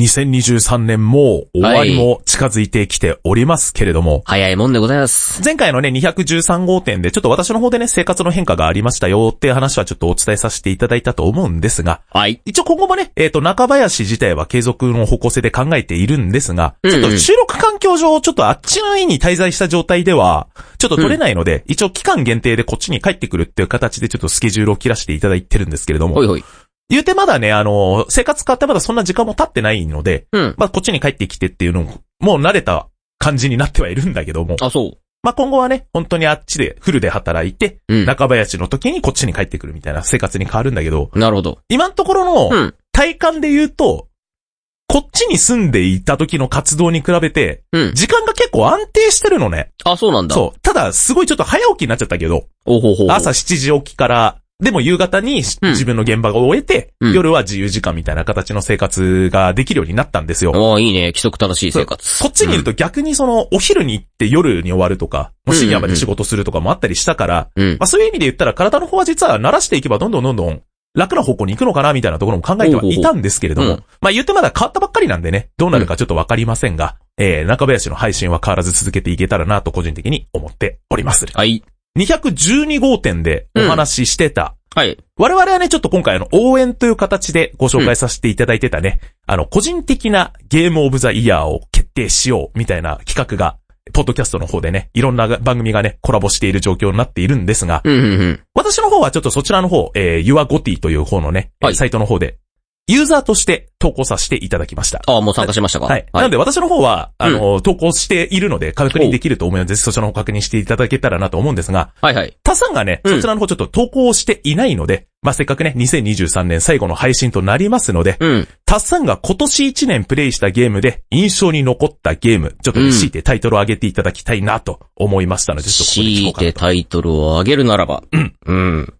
2023年も終わりも近づいてきておりますけれども、早いもんでございます。前回のね、213号店でちょっと私の方でね、生活の変化がありましたよっていう話はちょっとお伝えさせていただいたと思うんですが、はい。一応今後もね、えっ、と、中林自体は継続の方向性で考えているんですが、うんうん。ちょっと収録環境上、ちょっとあっちの家に滞在した状態では、ちょっと取れないので、一応期間限定でこっちに帰ってくるっていう形でちょっとスケジュールを切らせていただいてるんですけれども。ほい、ほい。言うてまだね、あの、生活変わってまだそんな時間も経ってないので、うん。まあこっちに帰ってきてっていうのも、もう慣れた感じになってはいるんだけども、あ、そう。まあ今後はね、本当にあっちでフルで働いて、うん。中林の時にこっちに帰ってくるみたいな生活に変わるんだけど、なるほど。今のところのうん。体感で言うと、こっちに住んでいた時の活動に比べて、うん。時間が結構安定してるのね。あ、そうなんだ。う。そう。ただ、すごいちょっと早起きになっちゃったけど、おほほほ。朝7時起きから、でも夕方にうん自分の現場が終えて、うん夜は自由時間みたいな形の生活ができるようになったんですよ。ああ、いいね。規則正しい生活。こっちにいると逆にその、お昼に行って夜に終わるとか、もう深夜まで仕事するとかもあったりしたから、うん。まあそういう意味で言ったら体の方は実は慣らしていけばどんどんどんどん楽な方向に行くのかなみたいなところも考えてはいたんですけれどうほうまあ言ってまだ変わったばっかりなんでね、どうなるかちょっとわかりませんが、えー、中林の配信は変わらず続けていけたらなと個人的に思っております。はい。212号店でお話ししてた、はい。我々はね、ちょっと今回あの、応援という形でご紹介させていただいてたね、あの、個人的なゲームオブザイヤーを決定しようみたいな企画が、ポッドキャストの方でね、いろんな番組がね、コラボしている状況になっているんですが、うん、うん、うん。私の方はちょっとそちらの方、えー、YourGoty という方のね、はい。サイトの方で、ユーザーとして投稿させていただきました。ああ、もう参加しましたかはい。なので私の方は、あの、投稿しているので確認できると思うので、ぜひそちらの方確認していただけたらなと思うんですが、はい、はい。タさんがね、うんそちらの方ちょっと投稿していないので、まあ、せっかくね、2023年最後の配信となりますので、うん。タさんが今年1年プレイしたゲームで印象に残ったゲーム、ちょっと強いてタイトルを上げていただきたいなと思いましたので、ちょっとここで聞強いこうかなと。てタイトルを上げるならば。うん。うん。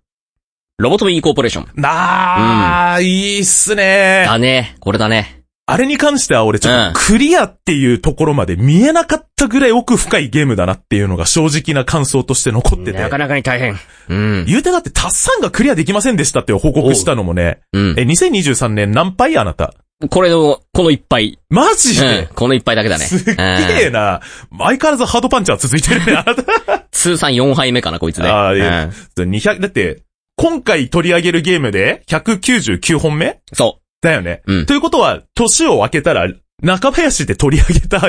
ロボトミーコーポレーション。なあ、いいっすね。だね。これだね。あれに関しては俺ちょっとクリアっていうところまで見えなかったぐらい奥深いゲームだなっていうのが正直な感想として残ってて。なかなかに大変。うん。言うてだってタッサンがクリアできませんでしたって報告したのもね、うんえ、。2023年何杯あなた？これの、この一杯。マジうんで、。この一杯だけだね。すっげえな。相変わらずハードパンチは続いてるね、あなた。通算4杯目かな、こいつね。あーいやうん200、だって、今回取り上げるゲームで199本目？そだよね。うんということは、年を分けたら、中林で取り上げた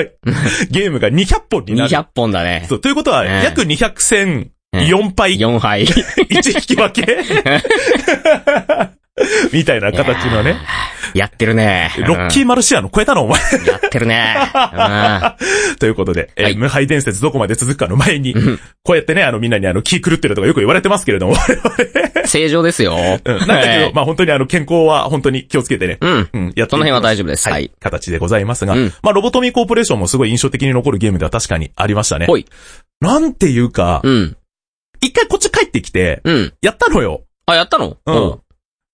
ゲームが 200本う。になる。200本だね。そう、ということは、うん約200戦うん4敗、4杯。1引き分け？みたいな形のね。やってるね。ロッキーマルシアの超えたのお前。うんやってるね。ということで、えーはい無敗伝説どこまで続くかの前に、うんこうやってね、あのみんなにあの気狂ってるとかよく言われてますけれども、うん正常ですよ。うんなんだけど、まあ本当にあの健康は本当に気をつけてね、うん。うん、やっその辺は大丈夫ですははいい。形でございますが、うんまあロボトミーコーポレーションもすごい印象的に残るゲームでは確かにありましたね。ほい。なんていうか、うん。一回こっち帰ってきて、うん。やったのよ。あ、やったの？うん。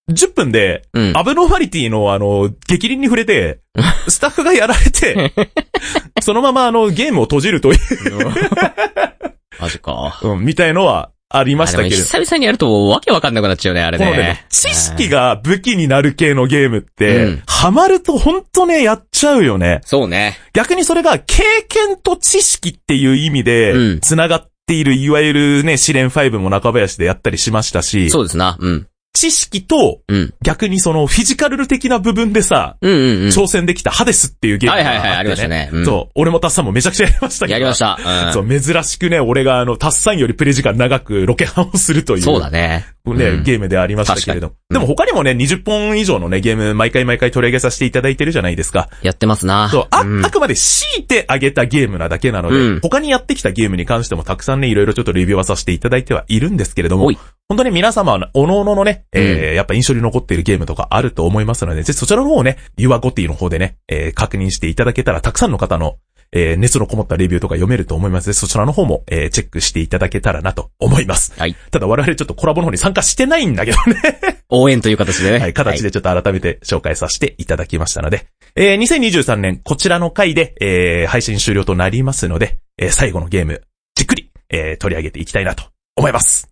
10分で、うん。アブノーマリティのあの、激鱗に触れて、スタッフがやられて、そのままあの、ゲームを閉じるという、マジか。うん、みたいのはありましたけれど。久々にやるとわけわかんなくなっちゃうね、あれこのねね。、知識が武器になる系のゲームって、うんハマるとほんとね、やっちゃうよね。そうね。逆にそれが経験と知識っていう意味うでん、繋がっている、いわゆるね、試練5も中林でやったりしましたし、そうですな。うん。知識とうん。逆にそのフィジカル的な部分でさ、うんうんうん。挑戦できたハデスっていうゲームがあって、ね。はいはいはいありましたねうんそう、俺もタッサンもめちゃくちゃやりましたけど。やりました。うん。そう、珍しくね、俺があの、タッサンよりプレイ時間長くロケハンをするという。そうだね。ね、うんゲームでありましたけれども。でも他にもね、20本以上のね、ゲーム、毎回毎回取り上げさせていただいてるじゃないですか。やってますな。そう、あ、んあくまで強いてあげたゲームなだけなので、うん他にやってきたゲームに関してもたくさんね、いろいろちょっとレビューはさせていただいてはいるんですけれども本当に皆様は、おのおののね、えーやっぱ印象に残っているゲームとかあると思いますので、ぜひそちらの方をね、ユアゴティの方でね、えー確認していただけたら、たくさんの方の、えー熱のこもったレビューとか読めると思いますので、そちらの方も、えーチェックしていただけたらなと思います。はい。ただ我々ちょっとコラボの方に参加してないんだけどね。応援という形でね。はい、形でちょっと改めて紹介させていただきましたので、えー2023年こちらの回で、えー配信終了となりますので、えー最後のゲーム、じっくり、えー取り上げていきたいなと思います。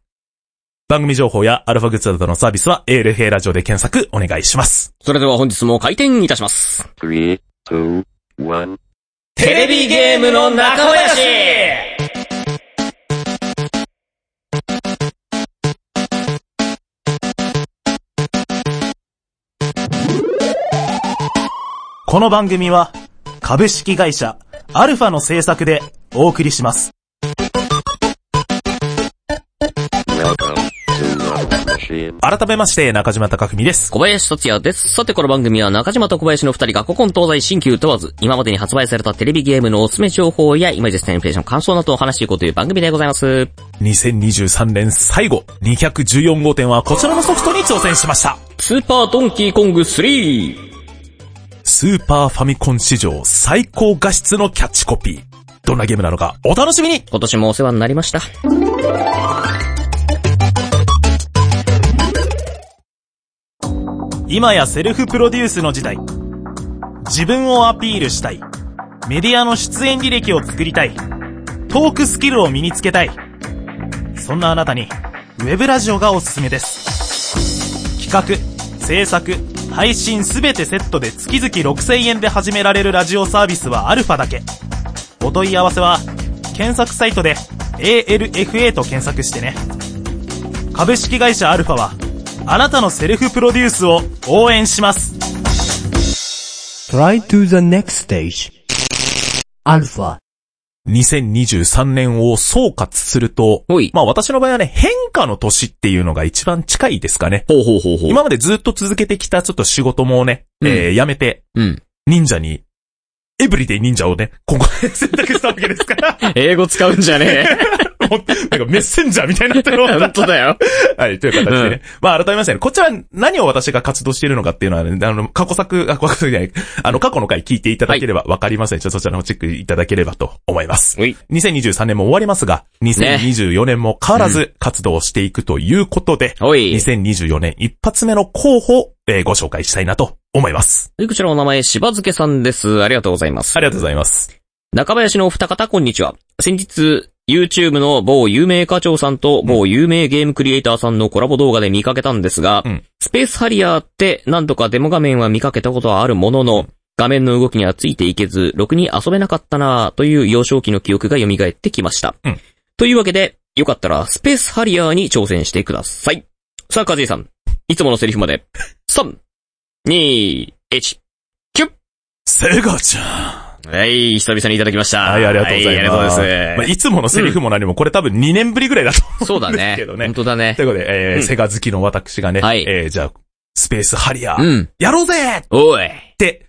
番組情報やアルファグッズなどのサービスは ALFA ラジオで検索お願いします。それでは本日も開店いたします。Three, two, one. テレビゲームの中林この番組は株式会社アルファの制作でお送りします。改めまして、中島貴文です。小林達也です。さてこの番組は中島と小林の二人が古今東西新旧問わず、今までに発売されたテレビゲームのおすすめ情報や今実践インフレーション感想などを話していこうという番組でございます。2023年最後、214号店はこちらのソフトに挑戦しました。スーパードンキーコング3。スーパーファミコン史上最高画質のキャッチコピー。どんなゲームなのかお楽しみに今年もお世話になりました。今やセルフプロデュースの時代。自分をアピールしたい。メディアの出演履歴を作りたい。トークスキルを身につけたい。そんなあなたに、ウェブラジオがおすすめです。企画、制作、配信すべてセットで月々6000円で始められるラジオサービスはアルファだけ。お問い合わせは、検索サイトで ALFA と検索してね。株式会社アルファは、あなたのセルフプロデュースを応援します。Try to the next stage. Alpha. 2023年を総括するとまあ私の場合はね、変化の年っていうのが一番近いですかね。ほうほうほうほう。今までずっと続けてきたちょっと仕事もね、うんえーやめて、うん。忍者に、エブリデイ忍者をね、今後選択したわけですから、英語使うんじゃねもうなんかメッセンジャーみたいになってるえ。本当だよ。はい、という形でね。まあ改めましてね、こちら何を私が活動しているのかっていうのはね、あの、過去作、あ、過去作じゃない、あの、過去の回聞いていただければわかりますので、ちょっとそちらの方チェックいただければと思います。ほい。2023年も終わりますが、2024年も変わらず活動していくということで、ほい。2024年一発目の候補を、えーご紹介したいなと思います。こちらお名前、しばづけさんです。ありがとうございますあ。りがとうございます。中林のお二方、こんにちは。先日、YouTube の某有名課長さんと某有名ゲームクリエイターさんのコラボ動画で見かけたんですが、うんスペースハリアーって何度かデモ画面は見かけたことはあるものの、画面の動きにはついていけず、ろくに遊べなかったなぁという幼少期の記憶が蘇ってきました。うんというわけで、よかったらスペースハリアーに挑戦してください。さあ、カズイさん。いつものセリフまで。3、2、1。セガちゃん。はい、久々にいただきました。はい、ありがとうございます。はありがとうございます。まあ、いつものセリフも何も、これ多分2年ぶりぐらいだと思そうだうんですね。けどね 本。当だねと。いうことで、えーうんセガ好きの私がね、はいえーじゃあ、スペースハリアー、うん。やろうぜっおい。て、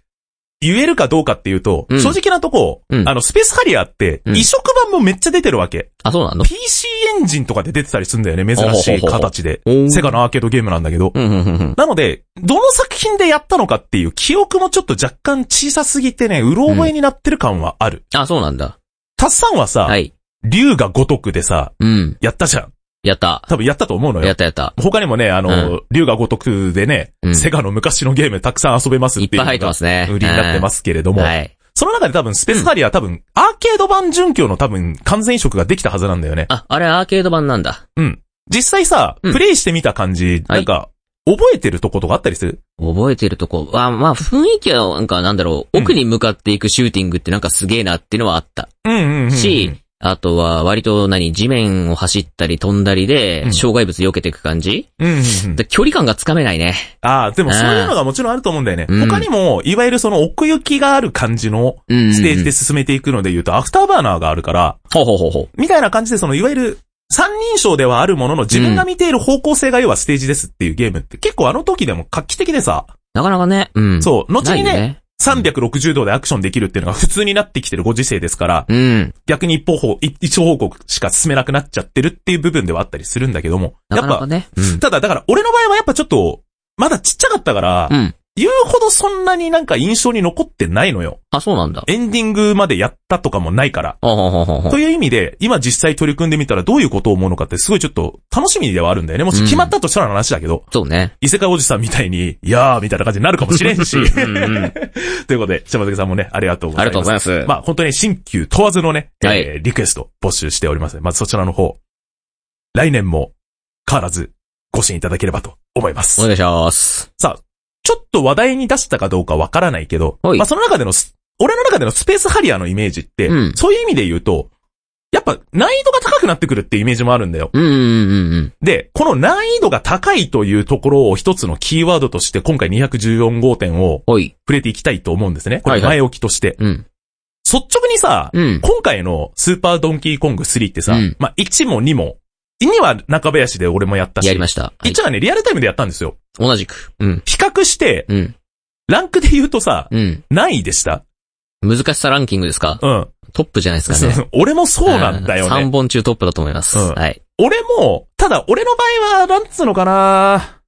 言えるかどうかっていうと、うん正直なとこ、うんあの、スペースハリアーって、うん移植版もめっちゃ出てるわけ。あ、そうなの？PC エンジンとかで出てたりするんだよね、珍しい形で。おーセガのアーケードゲームなんだけど。うん、うん、うんうん。なので、どの作品でやったのかっていう記憶もちょっと若干小さすぎてね、うろ覚えになってる感はある。あ、そうなんだ。タッサンはさ、はい。竜が如くでさ、うん。やったじゃん。やった。多分やったと思うのよ。やったやった。他にもね、あの、う竜が如くでね、うんセガの昔のゲームたくさん遊べますっていうのがいっぱい入ってますね。売りになってますけれども、はい。その中で多分スペースハリアー多分、アーケード版準拠の多分完全移植ができたはずなんだよね。あ、あれアーケード版なんだ。うん。実際さ、うんプレイしてみた感じ、はいなんか、覚えてるとことかあったりする？覚えてるとこ。あ、まあ、雰囲気は、なんか、なんだろう、うん奥に向かっていくシューティングってなんかすげえなっていうのはあった。うんうんうんうん。し、あとは、割と何、地面を走ったり飛んだりうんで、障害物避けていく感じ、うんうんうん。で距離感がつかめないね。ああ、でもそういうのがもちろんあると思うんだよね。うん他にも、いわゆるその奥行きがある感じのうん。ステージで。進めていくので言うと、アフターバーナーがあるから、ほうほうほうほう。みたいな感じでその、いわゆる、三人称ではあるものの自分が見ている方向性が要はステージですっていうゲームって結構あの時でも画期的でさ、なかなかね。うん。そう、後にね。360度でアクションできるっていうのが普通になってきてるご時世ですから、うん。逆に一方方、一一方向しか進めなくなっちゃってるっていう部分ではあったりするんだけども、やっぱ、なかなかね。うん。ただだから俺の場合はやっぱちょっと、まだちっちゃかったから、うん。言うほどそんなになんか印象に残ってないのよ。あ、そうなんだ。エンディングまでやったとかもないから。ほうほうほうほうほうという意味で、今実際取り組んでみたらどういうことを思うのかってすごいちょっと楽しみではあるんだよね。もし決まったとしたらの話だけど、そうね。異世界おじさんみたいに、いやーみたいな感じになるかもしれんし。うんうん。ということで、島崎さんもね、ありがとうございます。ありがとうございます。まあ本当に新旧問わずのね、はいえーリクエスト募集しております。まずそちらの方。来年も変わらずご支援いただければと思いますお。願いします。さあ、ちょっと話題に出したかどうかわからないけど、はいまあその中でのス、俺の中でのスペースハリアーのイメージって、うんそういう意味で言うと、やっぱ難易度が高くなってくるっていうイメージもあるんだよ。うんうんうんうん。で、この難易度が高いというところを一つのキーワードとして今回214号店を。触れていきたいと思うんですね。これ前置きとして。うん。率直にさ、うん。今回のスーパードンキーコング3ってさ、うんまあ1も2も、2は中林で俺もやったし、やりました。はい1はね、リアルタイムでやったんですよ。同じく。うん。比較して、うん。ランクで言うとさ、うん。何位でした？難しさランキングですか？うん。トップじゃないですかね。俺もそうなんだよ3ね。本中トップだと思います。うんはい。俺も、ただ俺の場合は、なんつうのかな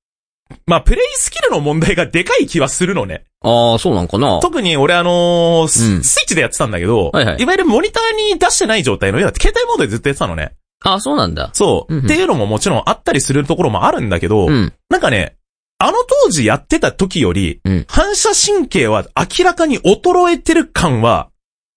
まあ、プレイスキルの問題がでかい気はするのね。ああ、そうなんかな特に俺あのースうんスイッチでやってたんだけど、はいはいわゆるモニターに出してない状態の、携帯モードでずっとやってたのね。ああ、そうなんだ。そう、うんうんっていうのももちろんあったりするところもあるんだけど、うん。なんかね、あの当時やってた時より、うん反射神経は明らかに衰えてる感は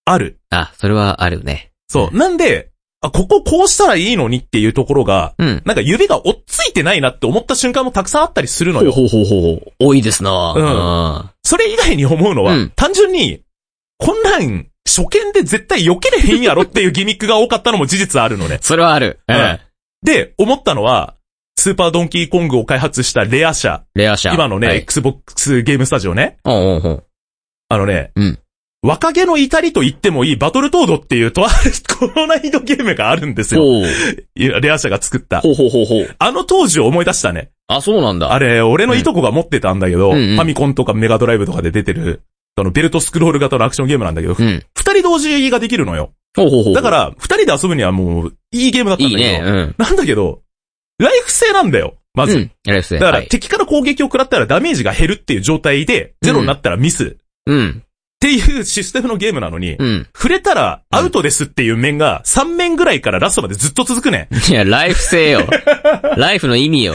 ある。あ、それはあるね。そう。なんで、あ、こここうしたらいいのにっていうところが、うん。なんか指が追っついてないなって思った瞬間もたくさんあったりするのよ。ほうほうほうほう。多いですなうんあそれ以外に思うのは、うん単純に、こんなん、初見で絶対避けれへんやろっていうギミックが多かったのも事実あるのね。それはある。ううんん。で、思ったのは、スーパードンキーコングを開発したレア社。レア社。今のね、はい。Xbox ゲームスタジオね。おうおうあのね、うん若気の至りと言ってもいいバトルトードっていうとある、この難易度ゲームがあるんですよ。レア社が作った。ほうほうほうほう。あの当時を思い出したね。あ、そうなんだ。あれ、俺のいとこが持ってたんだけど、うんうんファミコンとかメガドライブとかで出てる、そのベルトスクロール型のアクションゲームなんだけど、二、うん。人同時ができるのよ。ほうほうほう。だか、ら、二人で遊ぶにはもう、いいゲームだったんだけど。いいね。うん。なんだけど、ライフ性なんだよ。まず。うん。やりますね。だから、はい敵から攻撃を食らったらダメージが減るっていう状態で、ゼロになったらミス。っうん。ていうシステムのゲームなのに、うん。触れたらアウトですっていう面が3面ぐらいからラストまでずっと続くね。いや、ライフ性よ。ライフの意味よ。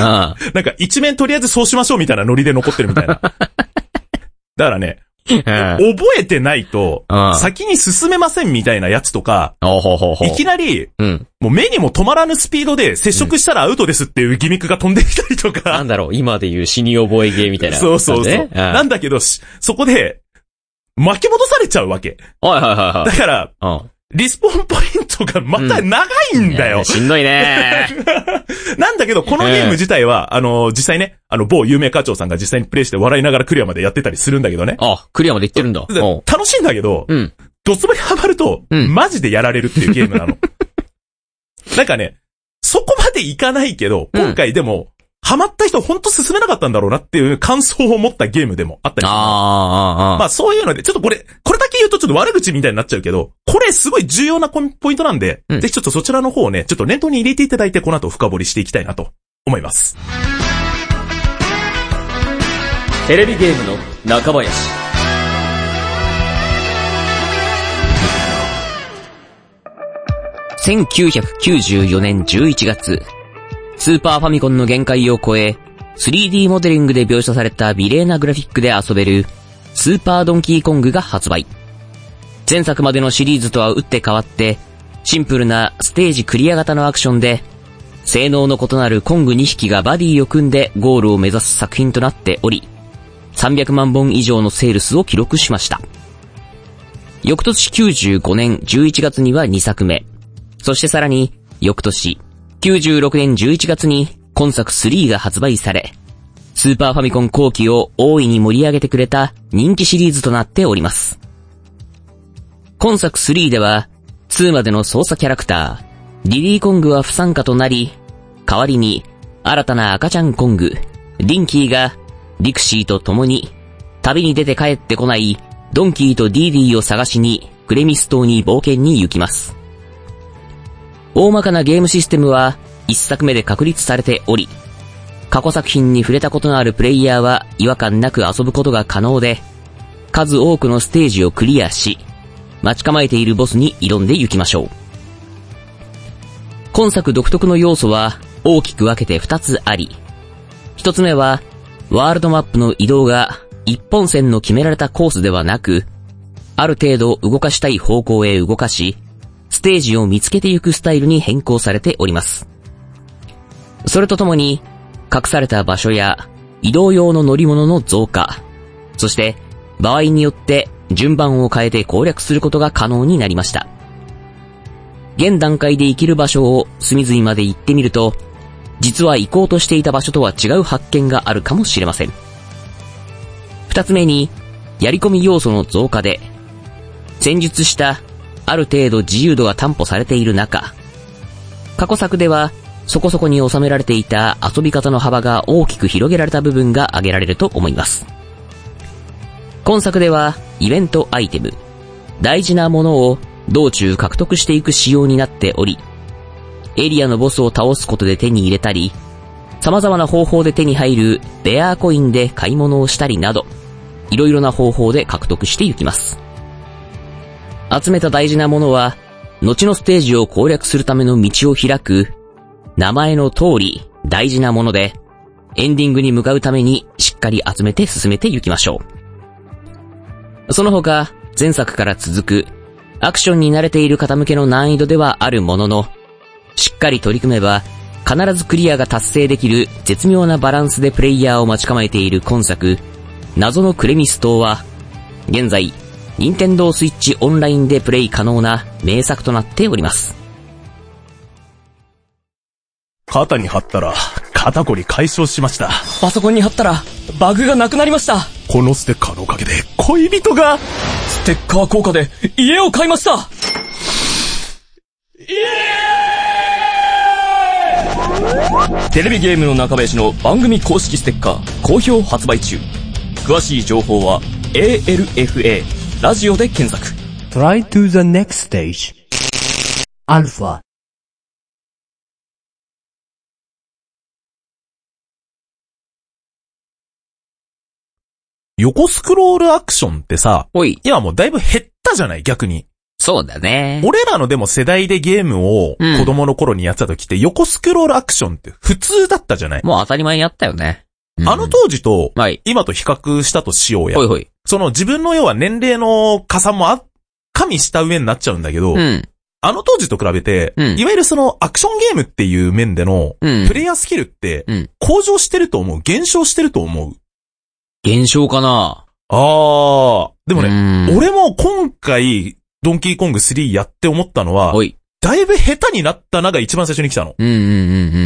あ なんか一面とりあえずそうしましょうみたいなノリで残ってるみたいな。だからね、あ。覚えてないとうん、先に進めませんみたいなやつとか。いきなり、うん。もう目にも止まらぬスピードで接触したらアウトですっていうギミックが飛んできたりとなかん、だろう、今で言う死に覚えゲーみたいな。そうそうそう。ななんだけど、しそこで、巻き戻されちゃうわけ。はいはいはいはい。だから、うん。リスポーンポイントがまた長いんだよ。しんどいね なんだけど、このゲーム自体は、あの、実際ね、あの、某有名課長さんが実際にプレイして笑いながらクリアまでやってたりするんだけどね。あ、クリアまで行ってるんだ。楽しいんだけど、うん。ドツボにハマると、うんマジでやられるっていうゲームなの。なんかね、そこまでいかないけど、うん今回でも、ハマった人ほんと進めなかったんだろうなっていう感想を持ったゲームでもあったりああ、ああ、あまあそういうので、ちょっとこれ、これだけ言うとちょっと悪口みたいになっちゃうけど、これすごい重要なポイポイントなんで、うんぜひちょっとそちらの方をね、ちょっと念頭に入れていただいて、この後深掘りしていきたいなと思います。テレビゲームの中林。1994年11月、スーパーファミコンの限界を超え、3D モデリングで描写された美麗なグラフィックで遊べる、スーパードンキーコングが発売。前作までのシリーズとは打って変わって、シンプルなステージクリア型のアクションで、性能の異なるコング2匹がバディを組んでゴールを目指す作品となっており、300万本以上のセールスを記録しました。翌年95年11月には2作目。そしてさらに、翌年、96年11月に今作3が発売され、スーパーファミコン後期を大いに盛り上げてくれた人気シリーズとなっております。今作3では、2までの操作キャラクター、リリーコングは不参加となり、代わりに、新たな赤ちゃんコング、リンキーが、リクシーと共に、旅に出て帰ってこない、ドンキーとディーディーを探しに、クレミス島に冒険に行きます。大まかなゲームシステムは、一作目で確立されており、過去作品に触れたことのあるプレイヤーは違和感なく遊ぶことが可能で、数多くのステージをクリアし、待ち構えているボスに挑んで行きましょう。今作独特の要素は大きく分けて2つあり、1つ目は、ワールドマップの移動が一本線の決められたコースではなく、ある程度動かしたい方向へ動かし、ステージを見つけていくスタイルに変更されております。それとともに、隠された場所や移動用の乗り物の増加、そして場合によって順番を変えて攻略することが可能になりました。現段階で行ける場所を隅々まで行ってみると、実は行こうとしていた場所とは違う発見があるかもしれません。二つ目に、やり込み要素の増加で、戦術したある程度自由度が担保されている中、過去作ではそこそこに収められていた遊び方の幅が大きく広げられた部分が挙げられると思います。今作ではイベントアイテム、大事なものを道中獲得していく仕様になっており、エリアのボスを倒すことで手に入れたり、様々な方法で手に入るベアーコインで買い物をしたりなど、いろいろな方法で獲得していきます。集めた大事なものは、後のステージを攻略するための道を開く、名前の通り大事なもので、エンディングに向かうためにしっかり集めて進めていきましょう。その他、前作から続く、アクションに慣れている方向けの難易度ではあるものの、しっかり取り組めば、必ずクリアが達成できる絶妙なバランスでプレイヤーを待ち構えている今作、謎のクレミス島は、現在、任天堂スイッチオンラインでプレイ可能な名作となっております。肩に貼ったら、肩こり解消しました。パソコンに貼ったら、バグがなくなりました。このステッカーのおかげで、恋人が、ステッカー効果で、家を買いましたテレビゲームの中林の番組公式ステッカー、好評発売中。詳しい情報は、ALFA、ラジオで検索。Try to the next stage. Alpha. 横スクロールアクションってさ、おい、今もうだいぶ減ったじゃない逆に。そうだね。俺らのでも世代でゲームをうん子供の頃にやってた時って横スクロールアクションって普通だったじゃない、もう当たり前にやったよね。うんあの当時とはい。今と比較したとしようやほい。ほい。その自分の要は年齢の加算もあ、加味した上になっちゃうんだけど、うん。あの当時と比べて、うんいわゆるそのアクションゲームっていう面でのうんプ。レイヤースキルってうん向上してると思う？減少してると思う？減少かなあー、でもね、ね俺も今回、ドンキーコング3やって思ったのはお、い。だいぶ下手になったなが一番最初に来たの。うんうんうんう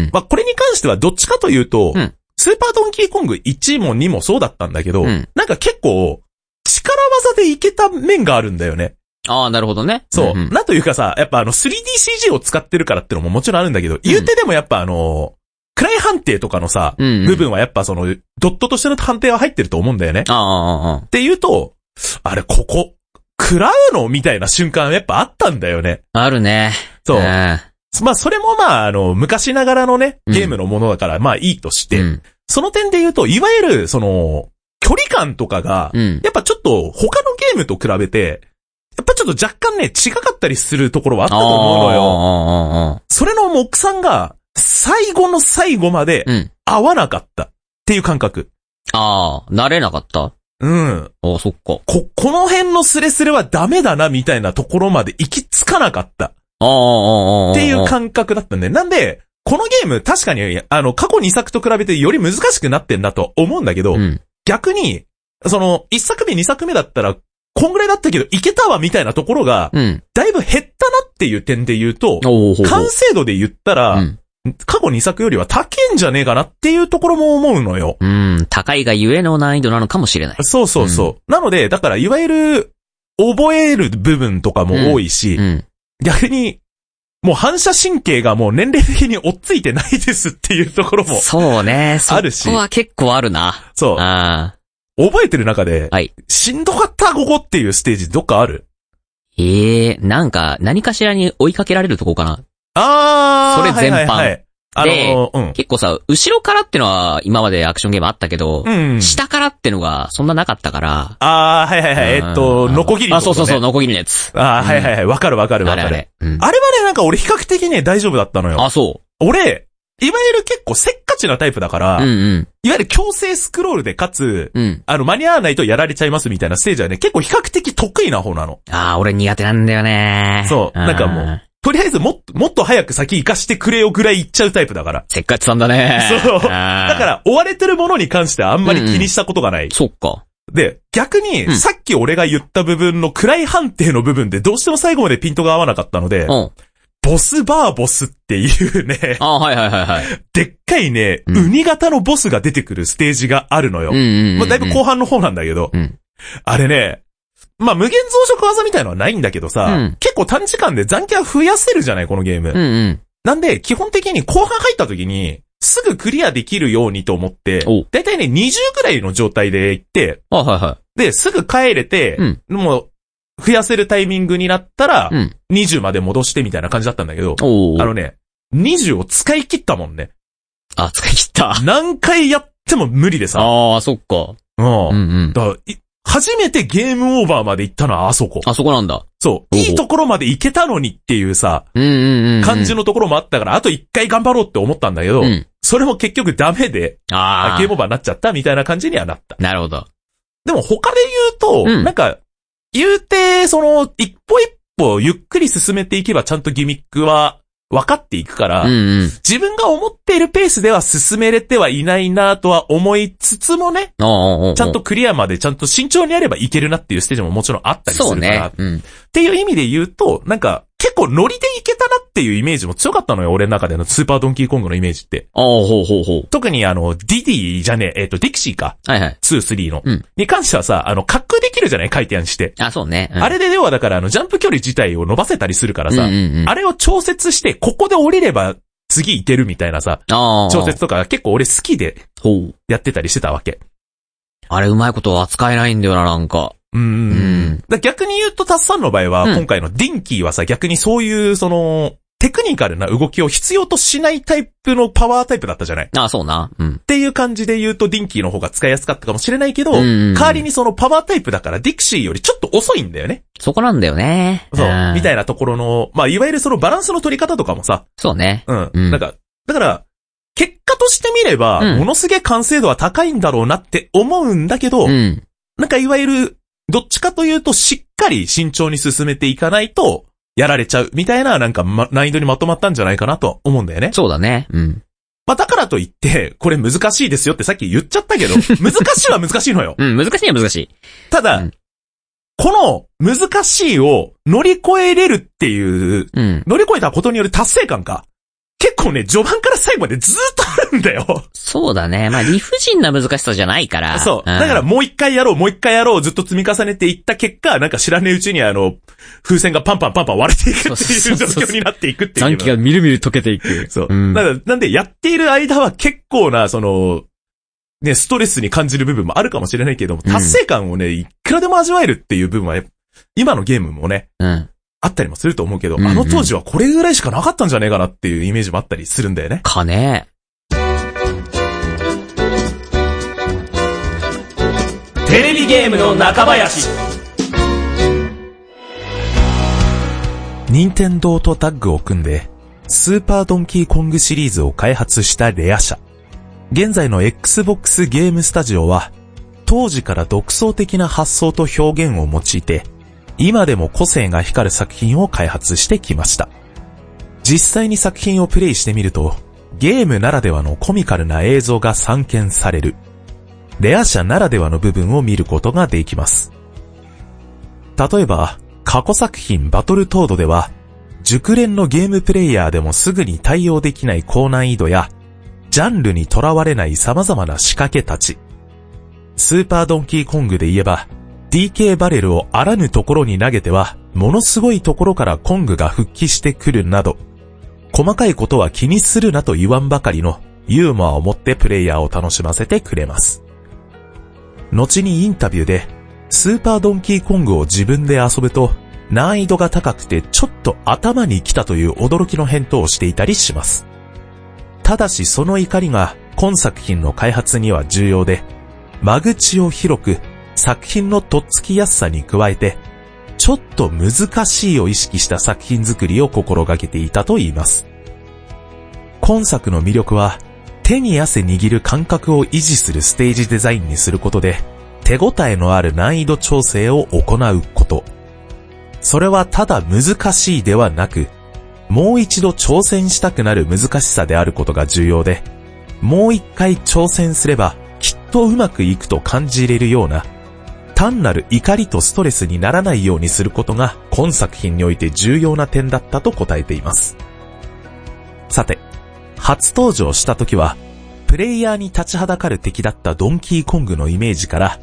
ん。まあ、これに関してはどっちかというと、うんスーパードンキーコング1も2もそうだったんだけど、うんなんか結構、力技でいけた面があるんだよね。ああ、なるほどね。そう。んんなんというかさ、やっぱあの 3DCG を使ってるからってのももちろんあるんだけど、言うてでもやっぱあの、位判定とかのさ、うんうん部分はやっぱその、ドットとしての判定は入ってると思うんだよね。ああ、ああ。っていうと、あれ、ここ、食らうのみたいな瞬間やっぱあったんだよね。あるね。そう。んまあ、それもまあ、あの、昔ながらのね、うんゲームのものだから、まあいいとして、うん。その点で言うと、いわゆる、その、距離感とかが、うん。やっぱちょっと、他のゲームと比べて、やっぱちょっと若干ね、違かったりするところはあったと思うのよ。それの目算が、最後の最後まで。合わなかったっていう感覚。ああ、慣れなかった？うん。ああ、そっか。こ、この辺のスレスレはダメだな、みたいなところまで行き着かなかった。ああ、ああ、ああ。っていう感覚だったんで、なんで、このゲーム確かに、あの、過去2作と比べてより難しくなってんなと思うんだけど、うん。逆に、その、1作目2作目だったら、こんぐらいだったけど、いけたわみたいなところが、うん。だいぶ減ったなっていう点で言うと、ほうほう完成度で言ったら、うん。過去2作よりは高いんじゃねえかなっていうところも思うのよ。うん。高いがゆえの難易度なのかもしれない。そうそうそう。なので、だから、いわゆる、覚える部分とかも多いし、うん。逆に、もう反射神経がもう年齢的に追っついてないですっていうところも、そうね。そあるしこは結構あるな。そう。ああ。覚えてる中で、はいしんどかった、ここっていうステージどっかある？ええなんか、何かしらに追いかけられるとこかな。あー。それ全般はいはいはいあの、うん。結構さ、後ろからってのは今までアクションゲームあったけど、うん。下からってのがそんななかったから。あー、はいはいはい。えっと、うんノコギリ、あ、そうそうそう、。ノコギリのやつ。あー、はいはいはい。わかるわかるわかる。あれあれ。うん。あれはね、なんか俺比較的ね、大丈夫だったのよ。あ、そ俺、いわゆる結構せっかちなタイプだから、う。うんうん。いわゆる強制スクロールでかつ、うん。あの、間に合わないとやられちゃいますみたいなステージはね、結構比較的得意な方なの。ああ、俺苦手なんだよね。そうなんかもうとりあえずもっと、もっと早く先行かしてくれよぐらい言っちゃうタイプだから。せっかちさんだね。そう。だだから、追われてるものに関してはあんまり気にしたことがない。そっか。で、逆に、うんさっき俺が言った部分の位判定の部分でどうしても最後までピントが合わなかったので、うん。ボスバーボスっていうね、あはいはいはいはい。でっかいね、うんウニ型のボスが出てくるステージがあるのよ。うんうんうんうん。まあ、だいぶ後半の方なんだけど、うんあれね、まあ、無限増殖技みたいのはないんだけどさ、うん結構短時間で残キャ増やせるじゃない、このゲーム。うんうん。なんで、基本的に後半入った時に、すぐクリアできるようにと思ってお、だいたいね、20ぐらいの状態で行って、あはいはで、すぐ帰れて、うんもう、増やせるタイミングになったらい。、うん。20まで戻してみたいな感じだったんだけど、おーあのね、20を使い切ったもんね。あ、使い切った。何回やっても無理でさ。ああ、そっか。うんうんうん。だからい初めてゲームオーバーまで行ったのはあそこ。あそこなんだ。そう。いいところまで行けたのにっていうさ、うんうんうんうん。感じのところもあったから、あと一回頑張ろうって思ったんだけど、うん。それも結局ダメで、ああ。ゲームオーバーになっちゃったみたいな感じにはなった。なるほど。でも他で言うと、うんなんか、言うて、その、一歩一歩ゆっくり進めていけばちゃんとギミックは分かっていくから、うんうん。自分が思っているペースでは進めれてはいないなとは思いつつもね、ああ、ああちゃんと。クリアまでちゃんと慎重にやればいけるなっていうステージももちろんあったりするから、ね。うん。っていう意味で言うと、なんか、結構ノリでいけたなっていうイメージも強かったのよ、俺の中でのスーパードンキーコングのイメージって。ああ、ほうほうほう。特にあの、ディディじゃねえ、えっ、と、ディクシーか。はいはい。2、3の。うんに関してはさ、あの、滑空できるじゃない回転して。あ、そうね。うんあれで要はだからあの、ジャンプ距離自体を伸ばせたりするからさ、うんうんうん。あれを調節して、ここで降りれば次行けるみたいなさ。調節とか結構俺好きで。やってたりしてたわけ。あれうまいこと扱えないんだよな、なんか。うんうん逆に言うと、タッサンの場合は、うん今回のディンキーはさ、逆にそういう、その、テクニカルな動きを必要としないタイプのパワータイプだったじゃない？っああ、そうな。うん。ていう感じで言うと、ディンキーの方が使いやすかったかもしれないけど、うんうんうん代わりにそのパワータイプだから、ディクシーよりちょっと遅いんだよね。そこなんだよね。そう。みたい。いなところの、まあ、いわゆるそのバランスの取り方とかもさ、そうね。うん。うんなんか、だから、結果としてみれば、うんものすげえ完成度は高いんだろうなって思うんだけど、うん。なんかいわゆる、どっちかというとしっかり慎重に進めていかないと、やられちゃうみたいななんか、ま、難易度にまとまったんじゃないかなとは思うんだよね。そうだね。うん。まあだからといって、これ難しいですよってさっき言っちゃったけど、難しいは難しいのよ。うん、難しいは難しい。ただ、うんこの難しいを乗り越えれるっていう、うん。乗り越えたことによる達成感か。結構ね、序盤から最後までずーっとあるんだよ。そうだね。まあ、理不尽な難しさじゃないから。そう。んだから、もう一回やろう、もう一回やろう、ずっと積み重ねていった結果、なんか知らねえうちにあの、風船がパンパンパンパン割れていくっていう状況になっていくっていう。残機がみるみる溶けていく。そう。ん。だから、なんでやっている間は結構な、その、ね、ストレスに感じる部分もあるかもしれないけども、うん達成感をね、いくらでも味わえるっていう部分は、今のゲームもね、うん。あったりもすると思うけど、うんうんあの当時はこれぐらいしかなかったんじゃねえかなっていうイメージもあったりするんだよね。かね。テレビゲームの中林。任天堂とタッグを組んで、スーパードンキーコングシリーズを開発したレア社。現在の Xbox ゲームスタジオは、当時から独創的な発想と表現を用いて、今でも個性が光る作品を開発してきました。実際に作品をプレイしてみると、ゲームならではのコミカルな映像が散見される。レア社ならではの部分を見ることができます。例えば、過去作品バトルトードでは、熟練のゲームプレイヤーでもすぐに対応できない高難易度や、ジャンルにとらわれない様々な仕掛けたち。スーパードンキーコングで言えば、DK バレルをあらぬところに投げては、ものすごいところからコングが復帰してくるなど、細かいことは気にするなと言わんばかりのユーモアを持ってプレイヤーを楽しませてくれます。後にインタビューで、スーパードンキーコングを自分で遊ぶと、難易度が高くてちょっと頭に来たという驚きの返答をしていたりします。ただしその怒りが今作品の開発には重要で、間口を広く作品のとっつきやすさに加えて、ちょっと難しいを意識した作品作りを心がけていたと言います。今作の魅力は、手に汗握る感覚を維持するステージデザインにすることで、手応えのある難易度調整を行うこと。それはただ難しいではなく、もう一度挑戦したくなる難しさであることが重要で、もう一回挑戦すればきっとうまくいくと感じれるような、単なる怒りとストレスにならないようにすることが今作品において重要な点だったと答えています。さて、初登場した時は、プレイヤーに立ちはだかる敵だったドンキーコングのイメージから、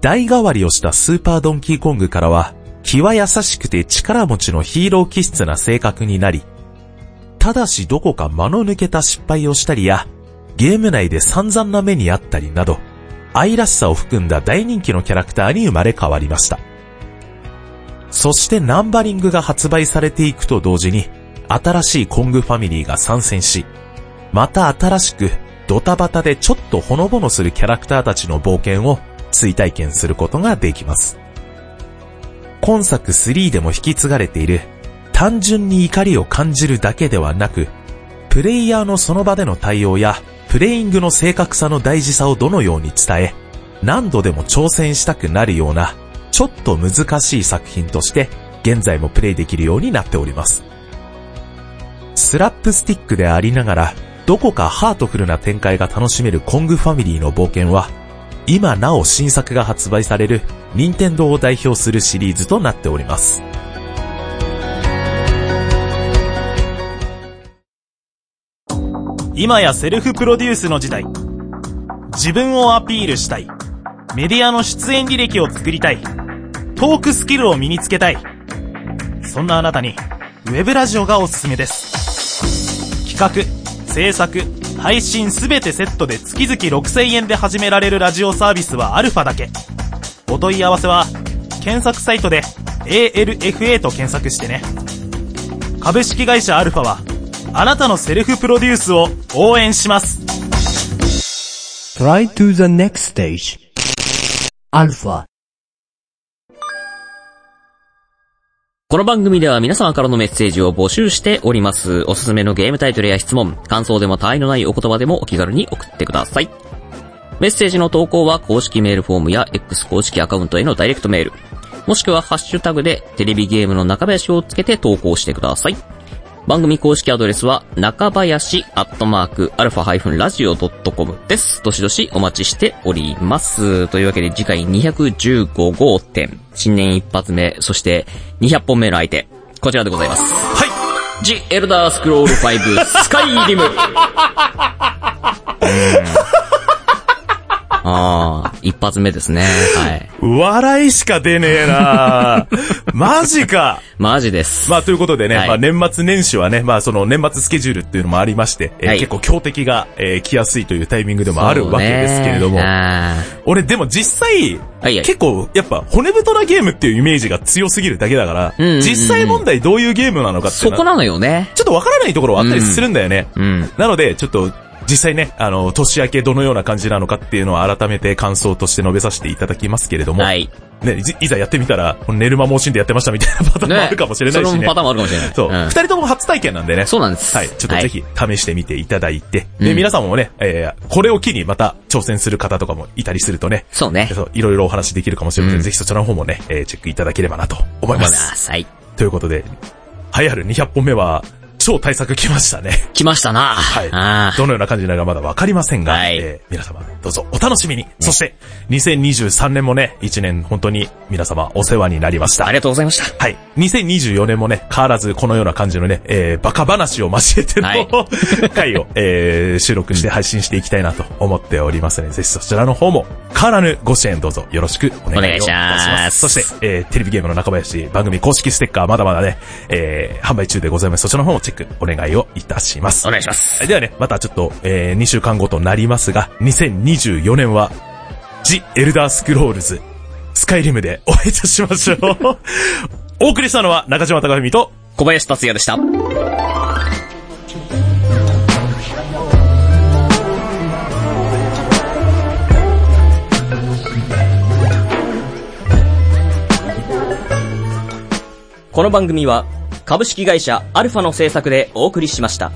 代替わりをしたスーパードンキーコングからは、気は優しくて力持ちのヒーロー気質な性格になり、ただしどこか間の抜けた失敗をしたりや、ゲーム内で散々な目にあったりなど、愛らしさを含んだ大人気のキャラクターに生まれ変わりました。そしてナンバリングが発売されていくと同時に、新しいコングファミリーが参戦し、また新しくドタバタでちょっとほのぼのするキャラクターたちの冒険を追体験することができます。今作3でも引き継がれている単純に怒りを感じるだけではなく、プレイヤーのその場での対応やプレイングの正確さの大事さをどのように伝え、何度でも挑戦したくなるような、ちょっと難しい作品として、現在もプレイできるようになっております。スラップスティックでありながら、どこかハートフルな展開が楽しめるコングファミリーの冒険は、今なお新作が発売される、任天堂を代表するシリーズとなっております。今やセルフプロデュースの時代。自分をアピールしたい。メディアの出演履歴を作りたい。トークスキルを身につけたい。そんなあなたに、ウェブラジオがおすすめです。企画、制作、配信すべてセットで月々6000円で始められるラジオサービスはアルファだけ。お問い合わせは、検索サイトで ALFA と検索してね。株式会社アルファは、あなたのセルフプロデュースを応援します。Try to the next stage. Alpha. この番組では皆様からのメッセージを募集しております。おすすめのゲームタイトルや質問、感想でも他愛のないお言葉でもお気軽に送ってください。メッセージの投稿は公式メールフォームや X 公式アカウントへのダイレクトメール、もしくはハッシュタグでテレビゲームの中林をつけて投稿してください。番組公式アドレスは、中林アットマーク、アルファラジオ .com です。どしどしお待ちしております。というわけで次回215号店、新年一発目、そして200本目の相手、こちらでございます。はいジ・エルダースクロール5スカイリム。ああ、一発目ですね。はい。笑いしか出ねえな マジかマジです。まあということでね、はいまあ年末年始はね、まあその年末スケジュールっていうのもありまして、えーはい結構強敵が、えー来やすいというタイミングでもあるわけですけれども、俺でも実際、はいはい結構やっぱ骨太なゲームっていうイメージが強すぎるだけだから、うんうんうん実際問題どういうゲームなのかーってそこなのよね。ちょっとわからないところはあったりするんだよね。うん。なので、ちょっと、実際ね、あの、年明けどのような感じなのかっていうのは改めて感想として述べさせていただきますけれども、はい。ね、いいざやってみたら、寝る間も惜しんでやってましたみたいなパターンもあるかもしれないしね。そのパターンもあるかもしれない。そう。二、ん人とも初体験なんでね。そうなんです。はい。ちょっとぜひ試してみていただいて、で、うん皆さんもね、えー、これを機にまた挑戦する方とかもいたりするとね、そうね。そう、いろいろお話できるかもしれません。うんぜひそちらの方もね、えー、チェックいただければなと思いま。すす。はい。ということで、流行る200本目は、超対策来ましたね。来ましたな。はいあ。どのような感じなのかまだわかりませんが、はいえー皆様どうぞお楽しみに。そして、2023年もね、1年本当に皆様お世話になりました。ありがとうございました。はい。2024年もね、変わらずこのような感じのね、えー、バカ話を交えての、はい 回を、えー、収録して配信していきたいなと思っておりますので、ぜひそちらの方も変わらぬご支援どうぞよろしくお願いをいたしま。ますすそして、えー、テレビゲームの中林番組公式ステッカーまだまだね、えー、販売中でございます。そちらの方もチェックお願いをいたしますお。願いします。ではね、またちょっと、えー、2週間後となりますが、2024年は、ジ・エルダースクロールズ、スカイリムでお会いいたしましょう。お送りしたのは中島貴文と、小林達也でした。この番組は株式会社アルファの制作でお送りしました。